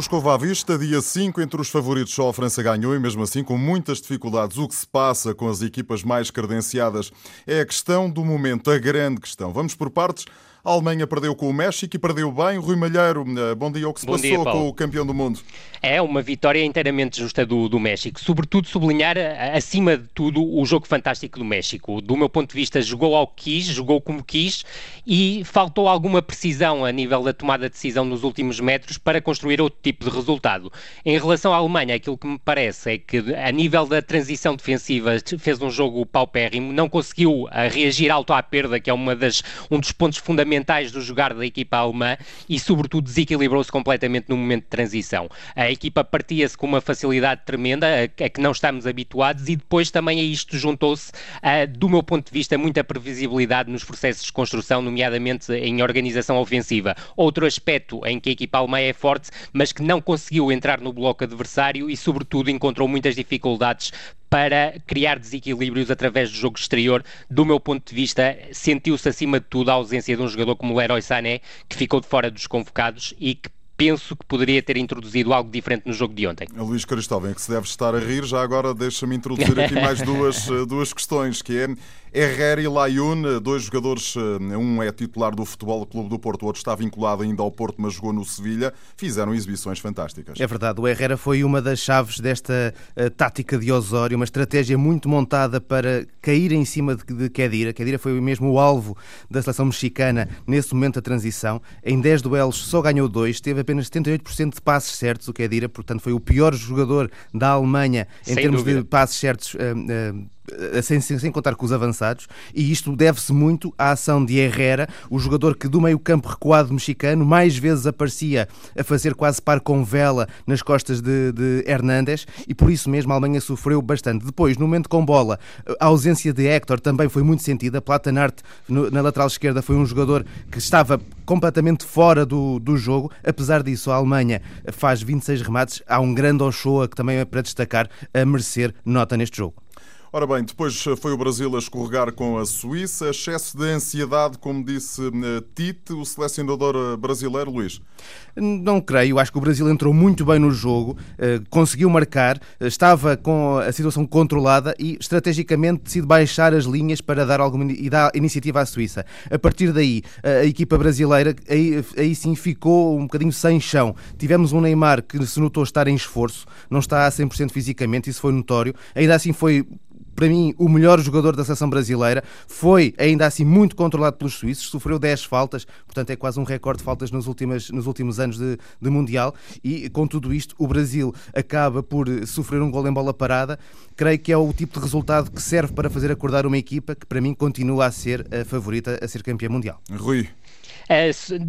Moscou à vista, dia 5, entre os favoritos só a França ganhou e mesmo assim com muitas dificuldades. O que se passa com as equipas mais credenciadas é a questão do momento, a grande questão. Vamos por partes. A Alemanha perdeu com o México e perdeu bem. Rui Malheiro, eh, bom dia. O que se bom passou dia, com o campeão do mundo? É uma vitória inteiramente justa do, do México. Sobretudo sublinhar, eh, acima de tudo, o jogo fantástico do México. Do meu ponto de vista, jogou ao que quis, jogou como quis e faltou alguma precisão a nível da tomada de decisão nos últimos metros para construir outro tipo de resultado. Em relação à Alemanha, aquilo que me parece é que, a nível da transição defensiva, fez um jogo paupérrimo, não conseguiu eh, reagir alto à perda, que é uma das, um dos pontos fundamentais fundamentais do jogar da equipa alemã e, sobretudo, desequilibrou-se completamente no momento de transição. A equipa partia-se com uma facilidade tremenda, a, a, que não estamos habituados, e depois também a isto juntou-se, do meu ponto de vista, muita previsibilidade nos processos de construção, nomeadamente em organização ofensiva. Outro aspecto em que a equipa alemã é forte, mas que não conseguiu entrar no bloco adversário e, sobretudo, encontrou muitas dificuldades para criar desequilíbrios através do jogo exterior. Do meu ponto de vista, sentiu-se acima de tudo a ausência de um jogador como o Leroy Sané, que ficou de fora dos convocados e que penso que poderia ter introduzido algo diferente no jogo de ontem. Luís Cristóvão, que se deve estar a rir, já agora deixa-me introduzir aqui mais duas, duas questões, que é Herrera e Layun, dois jogadores, eh, um é titular do Futebol Clube do Porto, o outro está vinculado ainda ao Porto, mas jogou no Sevilha, fizeram exibições fantásticas. É verdade, o Herrera foi uma das chaves desta uh, tática de Osório, uma estratégia muito montada para cair em cima de, de Kedira. Kedira foi mesmo o alvo da seleção mexicana nesse momento da transição. Em 10 duelos só ganhou dois, teve apenas 78% de passes certos, o Kedira, portanto foi o pior jogador da Alemanha em Sem termos dúvida. de passes certos. Uh, uh, eh, sem, sem, contar com os avançados, e isto deve-se muito à ação de Herrera, o jogador que do meio-campo recuado mexicano mais vezes aparecia a fazer quase par com vela nas costas de, de Hernández, e por isso mesmo a Alemanha sofreu bastante. Depois, no momento com bola, a ausência de Héctor também foi muito sentida. Platanart, na lateral esquerda, foi um jogador que estava completamente fora do, do jogo. Apesar disso, a Alemanha faz 26 remates. Há um grande Ochoa que também é para destacar, a merecer nota neste jogo. Ora bem, depois foi o Brasil a escorregar com a Suíça. Excesso de ansiedade, como disse eh, Tite, o selecionador eh, brasileiro, Luís? Não creio. Acho que o Brasil entrou muito bem no jogo, eh, conseguiu marcar, estava com a situação controlada e estrategicamente decidiu baixar as linhas para dar alguma e dar iniciativa à Suíça. A partir daí, a equipa brasileira aí, aí sim ficou um bocadinho sem chão. Tivemos um Neymar que se notou estar em esforço, não está a 100% fisicamente, isso foi notório. Ainda assim foi para mim, o melhor jogador da seleção brasileira. Foi, ainda assim, muito controlado pelos suíços, sofreu 10 faltas, portanto é quase um recorde de faltas nos, últimos, nos últimos anos de, de Mundial. E com tudo isto, o Brasil acaba por sofrer um gol em bola parada. Creio que é o tipo de resultado que serve para fazer acordar uma equipa que, para mim, continua a ser a favorita a ser campeã mundial. Rui.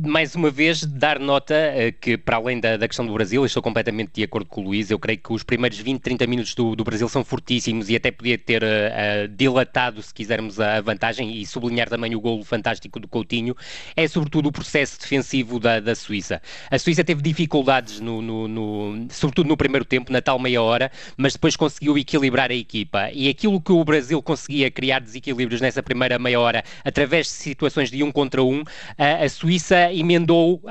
Mais uma vez, dar nota uh, que, para além da, da, questão do Brasil, estou completamente de acordo com o Luís. Eu creio que os primeiros 20, 30 minutos do, do Brasil são fortíssimos e até podia ter uh, dilatado, se quisermos, a vantagem e sublinhar também o golo fantástico do Coutinho. É sobretudo o processo defensivo da, da Suíça. A Suíça teve dificuldades, no, no, no, sobretudo no primeiro tempo, na tal meia hora, mas depois conseguiu equilibrar a equipa. E aquilo que o Brasil conseguia criar desequilíbrios nessa primeira meia hora, através de situações de um contra um, a Suíça emendou uh,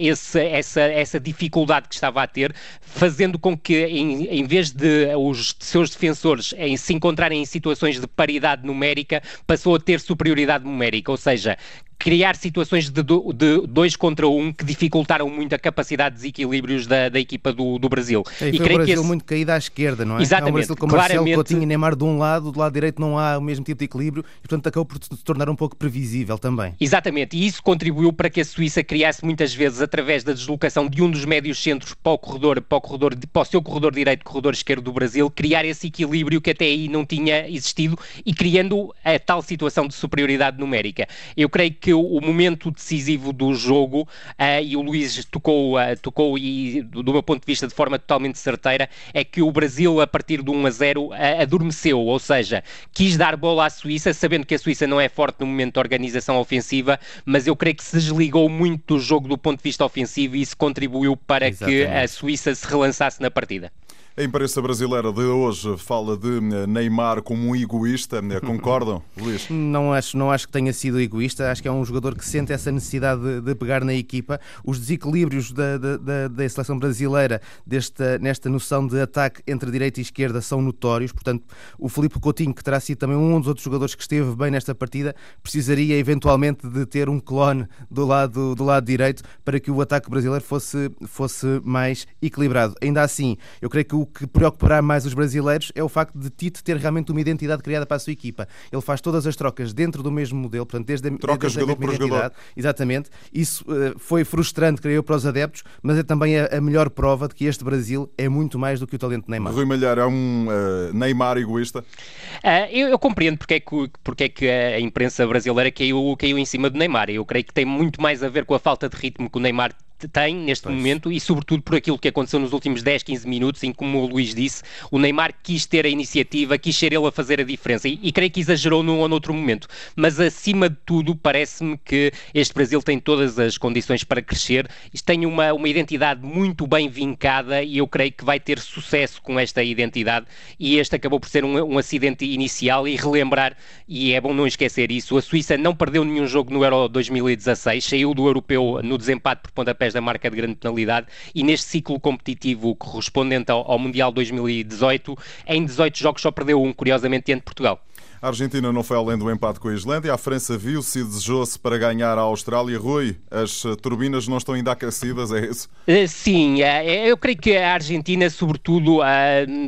esse, essa, essa dificuldade que estava a ter, fazendo com que, em, em vez de os seus defensores em se encontrarem em situações de paridade numérica, passou a ter superioridade numérica, ou seja, criar situações de, de, dois contra um que dificultaram muito a capacidade de desequilíbrios da, da equipa do, do Brasil. É, e, e foi o Brasil esse... muito caído à esquerda, não é? Exatamente. É um Brasil com claramente... Coutinho e Neymar de um lado, do lado direito não há o mesmo tipo de equilíbrio e, portanto, acabou por se tornar um pouco previsível também. Exatamente, e isso contribuiu para que a Suíça criasse muitas vezes, através da deslocação de um dos médios centros para o corredor, para o, corredor, para o seu corredor direito, corredor esquerdo do Brasil, criar esse equilíbrio que até aí não tinha existido e criando a tal situação de superioridade numérica. Eu creio que o momento momento decisivo do jogo uh, e o Luís tocou, uh, tocou e do meu ponto de vista de forma totalmente certeira é que o Brasil a partir do 1 a 0 uh, adormeceu, ou seja, quis dar bola à Suíça sabendo que a Suíça não é forte no momento de organização ofensiva, mas eu creio que se desligou muito do jogo do ponto de vista ofensivo e isso contribuiu para Exatamente. que a Suíça se relançasse na partida. A imprensa brasileira de hoje fala de Neymar como um egoísta. Concordam, Luís? Não acho, não acho que tenha sido egoísta. Acho que é um jogador que sente essa necessidade de, de pegar na equipa. Os desequilíbrios da, da, da seleção brasileira desta, nesta noção de ataque entre direita e esquerda são notórios. Portanto, o Felipe Coutinho, que terá sido também um dos outros jogadores que esteve bem nesta partida, precisaria eventualmente de ter um clone do lado, do lado direito para que o ataque brasileiro fosse, fosse mais equilibrado. Ainda assim, eu creio que o que preocupará mais os brasileiros é o facto de Tite ter realmente uma identidade criada para a sua equipa. Ele faz todas as trocas dentro do mesmo modelo, portanto, desde a, Troca desde jogador a mesma por identidade. jogador. Exatamente. Isso uh, foi frustrante, creio eu, para os adeptos, mas é também a, a, melhor prova de que este Brasil é muito mais do que o talento de Neymar. Rui Malheiro é um uh, Neymar egoísta? Uh, eu, eu, compreendo porque é, que, porque é que a imprensa brasileira caiu, caiu em cima de Neymar. Eu creio que tem muito mais a ver com a falta de ritmo que o Neymar tem neste pois. momento e sobretudo por aquilo que aconteceu nos últimos 10, 15 minutos em que, como o Luís disse, o Neymar quis ter a iniciativa, quis ser ele a fazer a diferença e, e creio que exagerou num ou noutro momento. Mas acima de tudo, parece-me que este Brasil tem todas as condições para crescer, tem uma, uma identidade muito bem vincada e eu creio que vai ter sucesso com esta identidade e este acabou por ser um, um acidente inicial e relembrar, e é bom não esquecer isso, a Suíça não perdeu nenhum jogo no Euro 2016, saiu do europeu no desempate por da marca de grande penalidade e neste ciclo competitivo correspondente ao, ao Mundial 2018, em 18 jogos só perdeu um, curiosamente, diante de Portugal. A Argentina não foi além do empate com a Islândia. A França viu-se e desejou-se para ganhar a Austrália. Rui, as turbinas não estão ainda aquecidas, é isso? Sim, eu creio que a Argentina, sobretudo,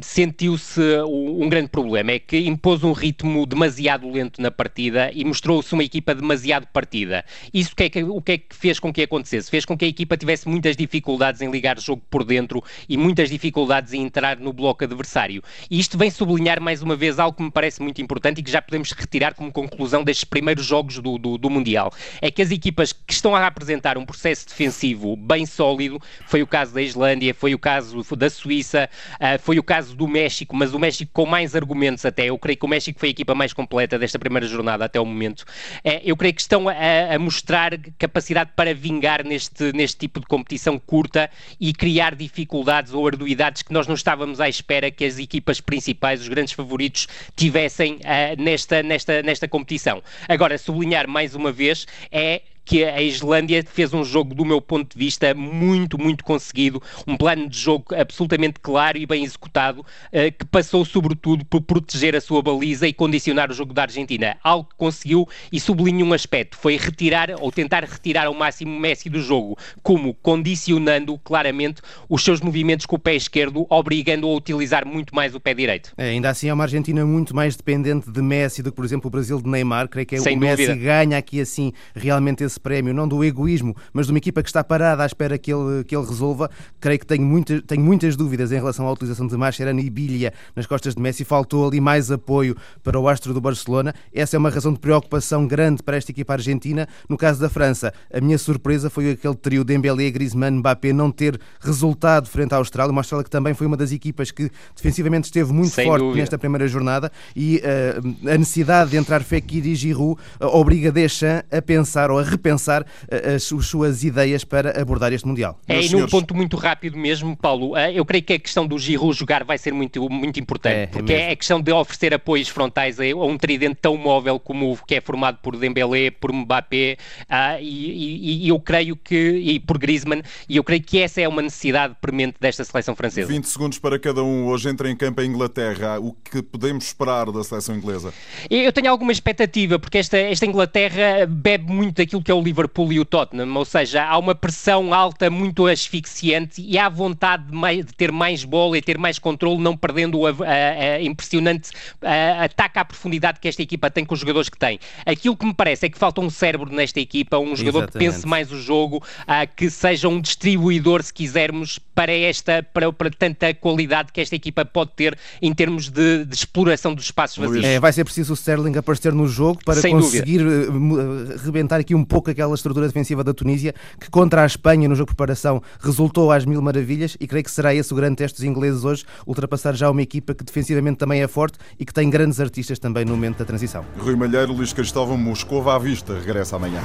sentiu-se um grande problema. É que impôs um ritmo demasiado lento na partida e mostrou-se uma equipa demasiado partida. Isso que é o que é que fez com que acontecesse? Fez com que a equipa tivesse muitas dificuldades em ligar o jogo por dentro e muitas dificuldades em entrar no bloco adversário. E isto vem sublinhar mais uma vez algo que me parece muito importante e que já podemos retirar como conclusão destes primeiros jogos do, do, do, Mundial. É que as equipas que estão a apresentar um processo defensivo bem sólido, foi o caso da Islândia, foi o caso da Suíça, uh, foi o caso do México, mas o México com mais argumentos até. Eu creio que o México foi a equipa mais completa desta primeira jornada até o momento. Uh, eu creio que estão a, a, mostrar capacidade para vingar neste, neste tipo de competição curta e criar dificuldades ou arduidades que nós não estávamos à espera que as equipas principais, os grandes favoritos, tivessem uh, nesta, nesta, nesta competição. Agora, sublinhar mais uma vez é que a Islândia fez um jogo, do meu ponto de vista, muito, muito conseguido, um plano de jogo absolutamente claro e bem executado, uh, que passou sobretudo por proteger a sua baliza e condicionar o jogo da Argentina. Algo que conseguiu e sublinho um aspecto, foi retirar ou tentar retirar ao máximo Messi do jogo, como condicionando claramente os seus movimentos com o pé esquerdo, obrigando a utilizar muito mais o pé direito. É, ainda assim é uma Argentina muito mais dependente de Messi do que, por exemplo, o Brasil de Neymar. Creio que é Sem o dúvida. Messi ganha aqui assim realmente esse prémio, não do egoísmo, mas de uma equipa que está parada à espera que ele, que ele resolva. Creio que tenho, muita, tenho muitas dúvidas em relação à utilização de Mascherano e Bilha nas costas de Messi. Faltou ali mais apoio para o astro do Barcelona. Essa é uma razão de preocupação grande para esta equipa argentina. No caso da França, a minha surpresa foi aquele trio Dembélé, Griezmann, Mbappé não ter resultado frente à Austrália. Uma Austrália que também foi uma das equipas que defensivamente esteve muito Sem forte dúvida. nesta primeira jornada e uh, a necessidade de entrar Fekir e Giroud uh, obriga Deschamps a pensar ou a repensar as, as, suas ideias para abordar este Mundial. É, e num ponto muito rápido mesmo, Paulo, uh, eu creio que a questão do Giroud jogar vai ser muito, muito importante, É, é porque mesmo. é a questão de oferecer apoios frontais a, a um tridente tão móvel como o que é formado por Dembélé, por Mbappé uh, e, e- e eu creio que, e por Griezmann, e eu creio que essa é uma necessidade premente desta seleção francesa. 20 segundos para cada um. Hoje entra em campo a Inglaterra. O que podemos esperar da seleção inglesa? Eu tenho alguma expectativa, porque esta, esta Inglaterra bebe muito daquilo que é o Liverpool e o Tottenham, ou seja, há uma pressão alta muito asfixiante e há vontade de, mai- de ter mais bola e ter mais controle, não perdendo o av- a, a impressionante a, ataque à profundidade que esta equipa tem com os jogadores que tem. Aquilo que me parece é que falta um cérebro nesta equipa, um jogador que Exatamente. pense mais o jogo, ah, que seja um distribuidor, se quisermos, para esta, para, para tanta qualidade que esta equipa pode ter em termos de, de exploração dos espaços vazios. É, vai ser preciso o Sterling aparecer no jogo para Sem conseguir eh, mu- eh, rebentar aqui um pouco aquela estrutura defensiva da Tunísia, que contra a Espanha no jogo de preparação resultou às mil maravilhas e creio que será esse o grande teste dos ingleses hoje, ultrapassar já uma equipa que defensivamente também é forte e que tem grandes artistas também no momento da transição. Rui Malheiro, Luís Cristóvão, Moscou à vista. Regressa amanhã.